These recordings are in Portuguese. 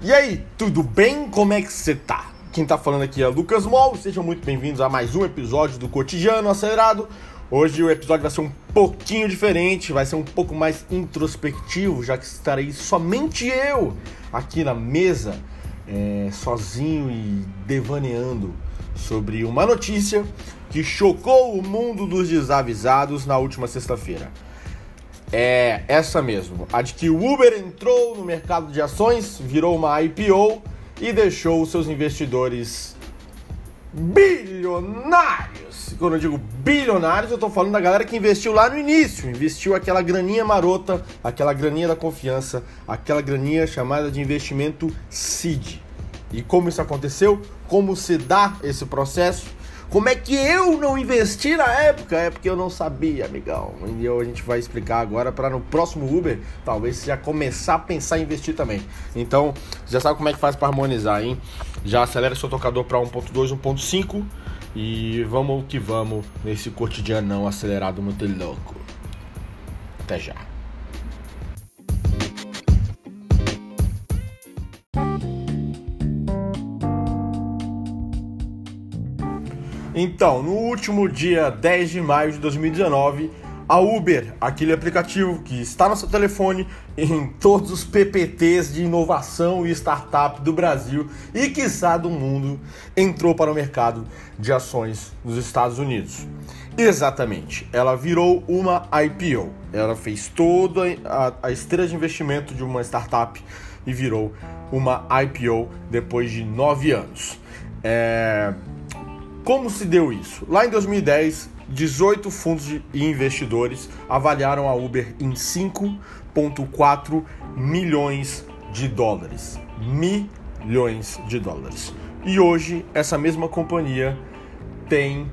E aí, tudo bem? Como é que você tá? Quem tá falando aqui é Lucas Mol, sejam muito bem-vindos a mais um episódio do Cotidiano Acelerado. Hoje o episódio vai ser um pouquinho diferente, vai ser um pouco mais introspectivo, já que estarei somente eu aqui na mesa, é, sozinho e devaneando sobre uma notícia que chocou o mundo dos desavisados na última sexta-feira. É essa mesmo, a de que o Uber entrou no mercado de ações, virou uma IPO e deixou seus investidores bilionários. Quando eu digo bilionários, eu estou falando da galera que investiu lá no início, investiu aquela graninha marota, aquela graninha da confiança, aquela graninha chamada de investimento seed. E como isso aconteceu? Como se dá esse processo? Como é que eu não investi na época? É porque eu não sabia, amigão. E a gente vai explicar agora para no próximo Uber, talvez já começar a pensar em investir também. Então, já sabe como é que faz para harmonizar, hein? Já acelera seu tocador para 1.2, 1.5 e vamos que vamos nesse cotidiano acelerado muito louco. Até já. Então, no último dia 10 de maio de 2019, a Uber, aquele aplicativo que está no seu telefone em todos os PPTs de inovação e startup do Brasil e quiçá do mundo, entrou para o mercado de ações nos Estados Unidos. Exatamente, ela virou uma IPO. Ela fez toda a, a esteira de investimento de uma startup e virou uma IPO depois de nove anos. É, como se deu isso? Lá em 2010, 18 fundos de investidores avaliaram a Uber em 5,4 milhões de dólares. Milhões de dólares. E hoje, essa mesma companhia tem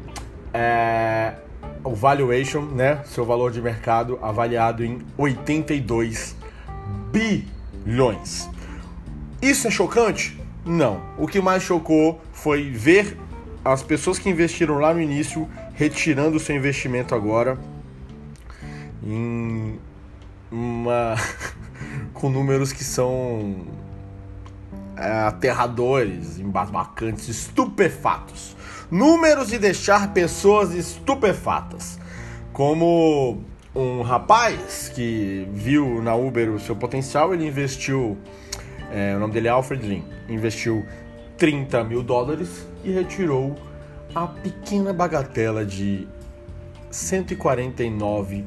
é, o valuation, né, seu valor de mercado, avaliado em 82 bilhões. Isso é chocante? Não. O que mais chocou foi ver as pessoas que investiram lá no início retirando o seu investimento agora em uma com números que são é, aterradores, embasbacantes, estupefatos. Números de deixar pessoas estupefatas. Como um rapaz que viu na Uber o seu potencial, ele investiu, é, o nome dele é Alfred Lin, investiu 30 mil dólares e retirou a pequena bagatela de 149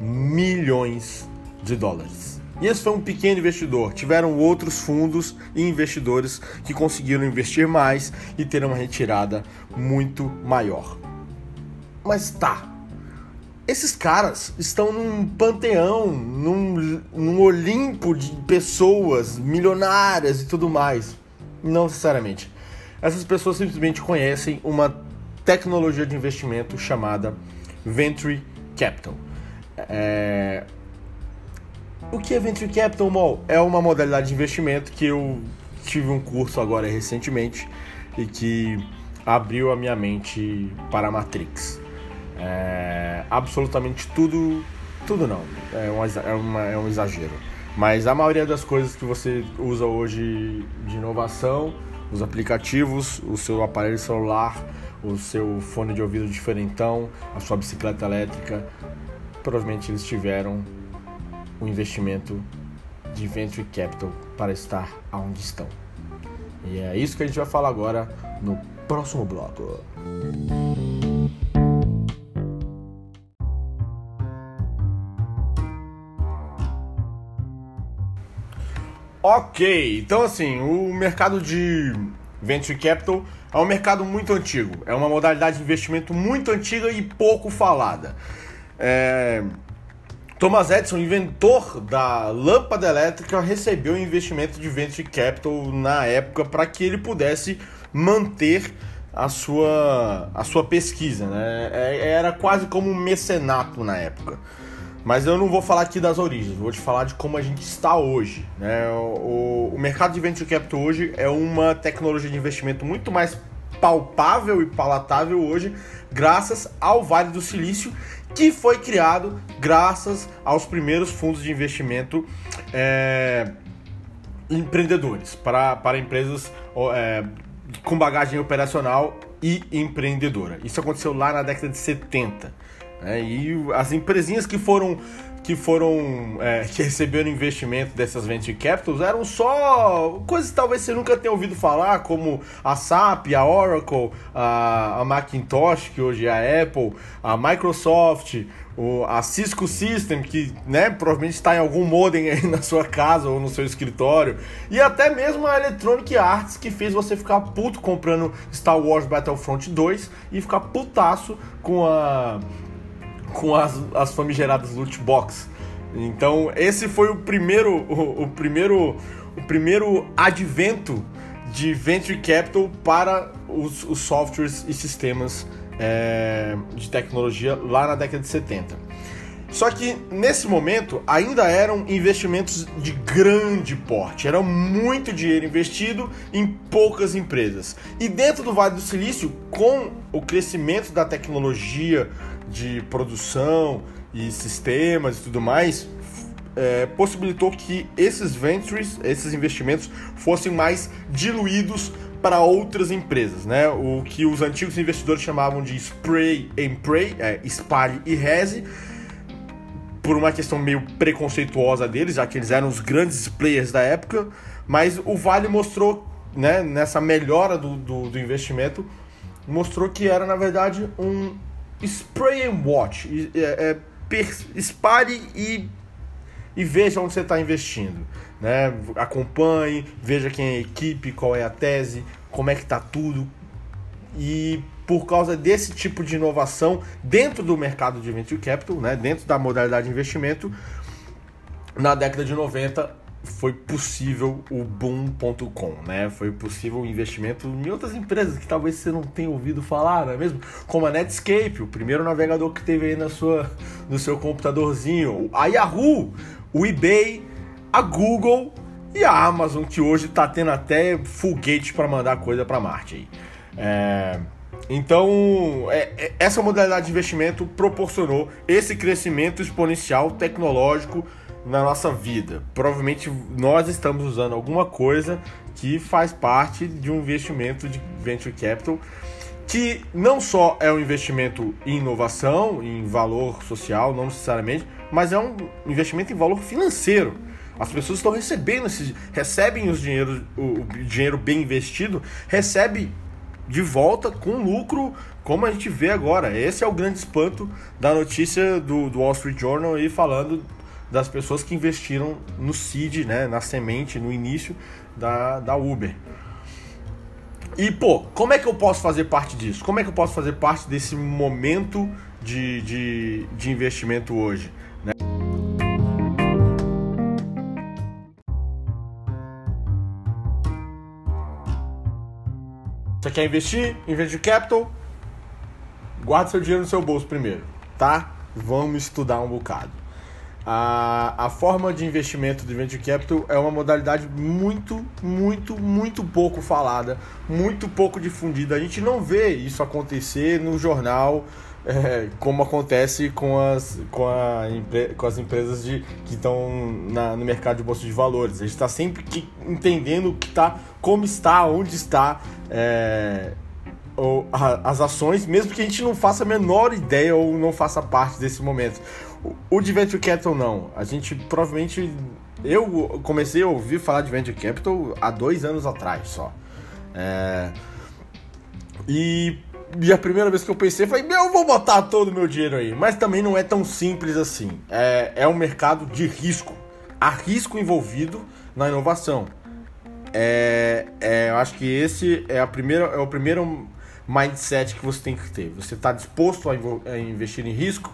milhões de dólares. E esse foi um pequeno investidor. Tiveram outros fundos e investidores que conseguiram investir mais e ter uma retirada muito maior. Mas tá, esses caras estão num panteão, num, num Olimpo de pessoas milionárias e tudo mais. Não necessariamente. Essas pessoas simplesmente conhecem uma tecnologia de investimento chamada Venture Capital. É... O que é Venture Capital, Mol? É uma modalidade de investimento que eu tive um curso agora recentemente e que abriu a minha mente para a Matrix. É... Absolutamente tudo, tudo não, é um, é, uma, é um exagero mas a maioria das coisas que você usa hoje de inovação, os aplicativos, o seu aparelho celular, o seu fone de ouvido diferentão, a sua bicicleta elétrica, provavelmente eles tiveram um investimento de venture capital para estar onde estão. E é isso que a gente vai falar agora no próximo bloco. Ok, então assim, o mercado de venture capital é um mercado muito antigo, é uma modalidade de investimento muito antiga e pouco falada. É... Thomas Edison, inventor da lâmpada elétrica, recebeu investimento de venture capital na época para que ele pudesse manter a sua, a sua pesquisa. Né? É, era quase como um mecenato na época. Mas eu não vou falar aqui das origens, vou te falar de como a gente está hoje. Né? O, o mercado de venture capital hoje é uma tecnologia de investimento muito mais palpável e palatável hoje, graças ao Vale do Silício, que foi criado graças aos primeiros fundos de investimento é, empreendedores, para, para empresas é, com bagagem operacional e empreendedora. Isso aconteceu lá na década de 70. Né? E as empresinhas que foram que foram é, que receberam investimento dessas venture capitals eram só coisas que talvez você nunca tenha ouvido falar, como a SAP, a Oracle, a, a Macintosh, que hoje é a Apple, a Microsoft, o, a Cisco System, que né, provavelmente está em algum modem aí na sua casa ou no seu escritório, e até mesmo a Electronic Arts, que fez você ficar puto comprando Star Wars Battlefront 2 e ficar putaço com a com as, as famigeradas loot box. Então esse foi o primeiro, o, o primeiro, o primeiro advento de venture capital para os, os softwares e sistemas é, de tecnologia lá na década de 70. Só que nesse momento ainda eram investimentos de grande porte, era muito dinheiro investido em poucas empresas. E dentro do Vale do Silício, com o crescimento da tecnologia de produção e sistemas e tudo mais, é, possibilitou que esses ventures, esses investimentos, fossem mais diluídos para outras empresas, né? O que os antigos investidores chamavam de spray and pray, é, espalhe e reze, por uma questão meio preconceituosa deles, já que eles eram os grandes players da época, mas o Vale mostrou, né, nessa melhora do, do, do investimento, mostrou que era na verdade um spray and watch, é, é, e, e veja onde você está investindo. Né? Acompanhe, veja quem é a equipe, qual é a tese, como é que está tudo. E por causa desse tipo de inovação dentro do mercado de venture capital, né? dentro da modalidade de investimento, na década de 90 foi possível o boom.com, né? Foi possível o investimento em outras empresas que talvez você não tenha ouvido falar, não é mesmo? Como a Netscape, o primeiro navegador que teve aí na sua, no seu computadorzinho, a Yahoo, o eBay, a Google e a Amazon, que hoje está tendo até foguete para mandar coisa para Marte aí. É... Então, é, é, essa modalidade de investimento proporcionou esse crescimento exponencial tecnológico na nossa vida. Provavelmente nós estamos usando alguma coisa que faz parte de um investimento de venture capital que não só é um investimento em inovação, em valor social, não necessariamente, mas é um investimento em valor financeiro. As pessoas estão recebendo esse, recebem os dinheiro, o dinheiro bem investido, recebe de volta com lucro, como a gente vê agora. Esse é o grande espanto da notícia do, do Wall Street Journal aí falando das pessoas que investiram no seed, né, na semente, no início da, da Uber. E, pô, como é que eu posso fazer parte disso? Como é que eu posso fazer parte desse momento de, de, de investimento hoje? Quer investir em venture capital? Guarde seu dinheiro no seu bolso primeiro, tá? Vamos estudar um bocado. A, a forma de investimento de venture capital é uma modalidade muito, muito, muito pouco falada, muito pouco difundida. A gente não vê isso acontecer no jornal, é, como acontece com as, com, a, com as empresas de, que estão no mercado de bolsa de valores. A gente está sempre que, entendendo que tá, como está, onde está é, ou, a, as ações, mesmo que a gente não faça a menor ideia ou não faça parte desse momento. O de Venture Capital não. A gente provavelmente. Eu comecei a ouvir falar de Venture Capital há dois anos atrás só. É... E, e a primeira vez que eu pensei, falei, eu vou botar todo o meu dinheiro aí. Mas também não é tão simples assim. É, é um mercado de risco. Há risco envolvido na inovação. É, é, eu acho que esse é, a primeira, é o primeiro mindset que você tem que ter. Você está disposto a, a investir em risco?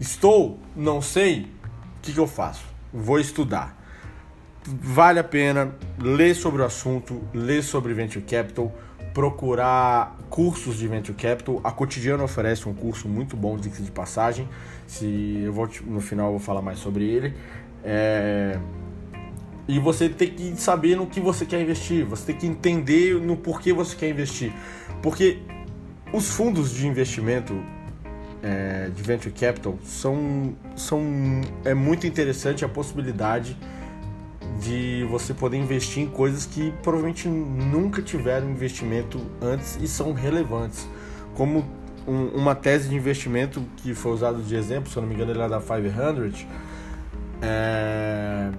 Estou? Não sei? O que, que eu faço? Vou estudar. Vale a pena ler sobre o assunto, ler sobre Venture Capital, procurar cursos de Venture Capital. A Cotidiano oferece um curso muito bom de de passagem. Se eu vou no final eu vou falar mais sobre ele. É... E você tem que saber no que você quer investir. Você tem que entender no porquê você quer investir. Porque os fundos de investimento é, de venture capital são, são é muito interessante a possibilidade de você poder investir em coisas que provavelmente nunca tiveram investimento antes e são relevantes. Como um, uma tese de investimento que foi usado de exemplo, se eu não me engano, ele é da 500, é,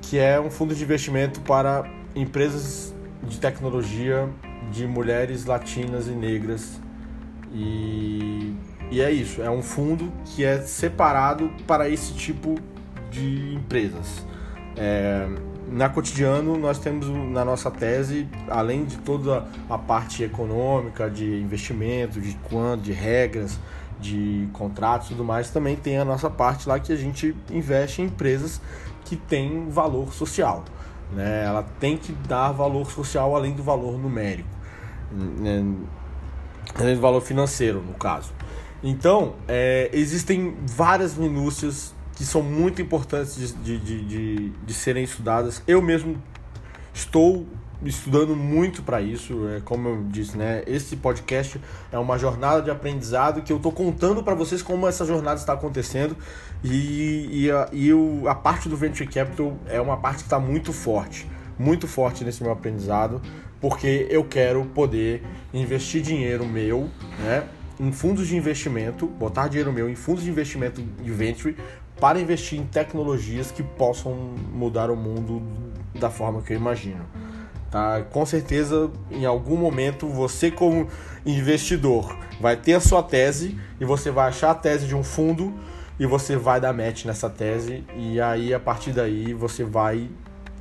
que é um fundo de investimento para empresas de tecnologia de mulheres latinas e negras. E, e é isso, é um fundo que é separado para esse tipo de empresas. É, na cotidiano nós temos na nossa tese, além de toda a parte econômica, de investimento, de quanto, de regras, de contratos e tudo mais, também tem a nossa parte lá que a gente investe em empresas que têm valor social. Né? Ela tem que dar valor social além do valor numérico, né? além do valor financeiro, no caso. Então, é, existem várias minúcias que são muito importantes de, de, de, de serem estudadas. Eu mesmo estou estudando muito para isso, é, como eu disse, né? Esse podcast é uma jornada de aprendizado que eu estou contando para vocês como essa jornada está acontecendo e, e, a, e o, a parte do Venture Capital é uma parte que está muito forte, muito forte nesse meu aprendizado, porque eu quero poder investir dinheiro meu, né? Em fundos de investimento, botar dinheiro meu em fundos de investimento de venture para investir em tecnologias que possam mudar o mundo da forma que eu imagino. Tá? Com certeza, em algum momento, você como investidor vai ter a sua tese e você vai achar a tese de um fundo e você vai dar match nessa tese e aí a partir daí você vai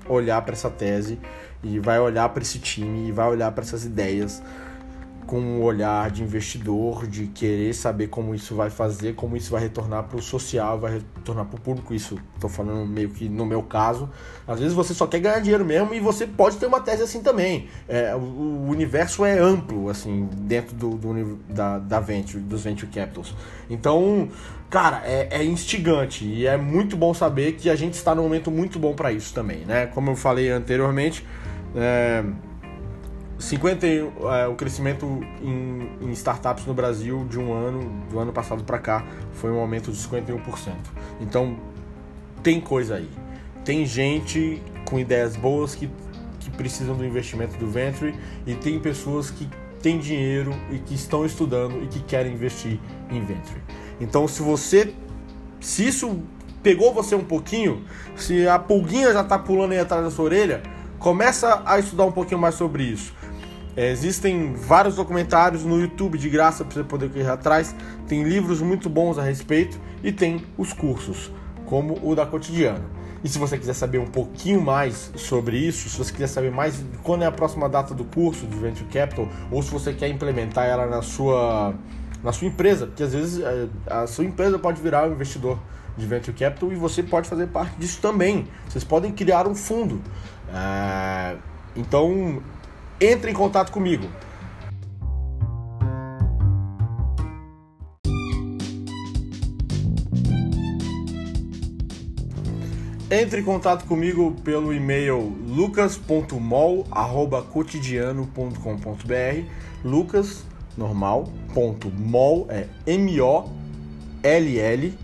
olhar para essa tese e vai olhar para esse time e vai olhar para essas ideias com um olhar de investidor, de querer saber como isso vai fazer, como isso vai retornar para o social, vai retornar para o público. Isso estou falando meio que no meu caso. Às vezes você só quer ganhar dinheiro mesmo e você pode ter uma tese assim também. É, o, universo é amplo assim dentro do, do da, da venture, dos venture capitals. Então, cara, é, é, instigante e é muito bom saber que a gente está num momento muito bom para isso também, né? Como eu falei anteriormente. É, 50, é, o crescimento em, em, startups no Brasil de um ano, do ano passado para cá, foi um aumento de 51%. Então, tem coisa aí. Tem gente com ideias boas que, que precisam do investimento do Venture e tem pessoas que têm dinheiro e que estão estudando e que querem investir em Venture. Então, se você. Se isso pegou você um pouquinho, se a pulguinha já está pulando aí atrás da sua orelha, começa a estudar um pouquinho mais sobre isso é, existem vários documentários no YouTube de graça para você poder correr atrás. Tem livros muito bons a respeito e tem os cursos, como o da Cotidiano. E se você quiser saber um pouquinho mais sobre isso, se você quiser saber mais quando é a próxima data do curso de Venture Capital, ou se você quer implementar ela na sua, na sua empresa, porque às vezes é, a sua empresa pode virar um investidor de Venture Capital e você pode fazer parte disso também. Vocês podem criar um fundo. É, então, entre em contato comigo. Entre em contato comigo pelo e-mail lucas.mol@cotidiano.com.br. Lucas normal ponto mol é m o l l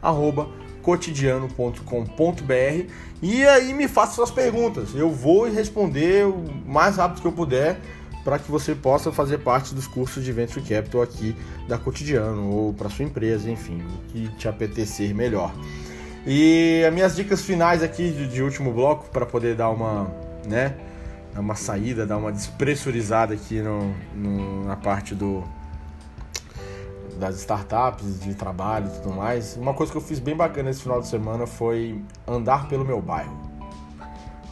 arroba cotidiano.com.br e aí me faça suas perguntas. Eu vou responder o mais rápido que eu puder para que você possa fazer parte dos cursos de Venture Capital aqui da Cotidiano ou para sua empresa, enfim, o que te apetecer melhor. E as minhas dicas finais aqui de, de último bloco para poder dar uma, né, uma saída, dar uma despressurizada aqui no, no na parte do das startups, de trabalho e tudo mais, uma coisa que eu fiz bem bacana esse final de semana foi andar pelo meu bairro.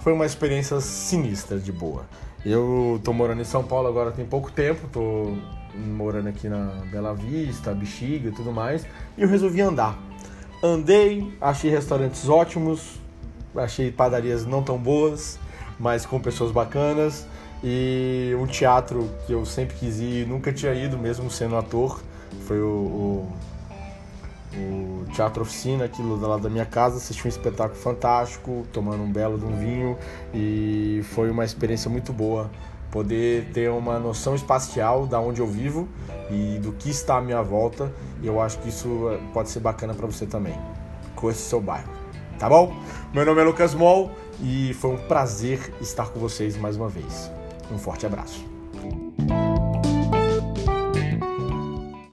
Foi uma experiência sinistra, de boa. Eu tô morando em São Paulo agora tem pouco tempo, tô morando aqui na Bela Vista, Bexiga e tudo mais, e eu resolvi andar. Andei, achei restaurantes ótimos, achei padarias não tão boas, mas com pessoas bacanas, e um teatro que eu sempre quis ir nunca tinha ido, mesmo sendo ator foi o, o, o Teatro Oficina aqui do lado da minha casa, assisti um espetáculo fantástico, tomando um belo de um vinho e foi uma experiência muito boa poder ter uma noção espacial da onde eu vivo e do que está à minha volta. E eu acho que isso pode ser bacana para você também. Com esse seu bairro. Tá bom? Meu nome é Lucas Mol e foi um prazer estar com vocês mais uma vez. Um forte abraço.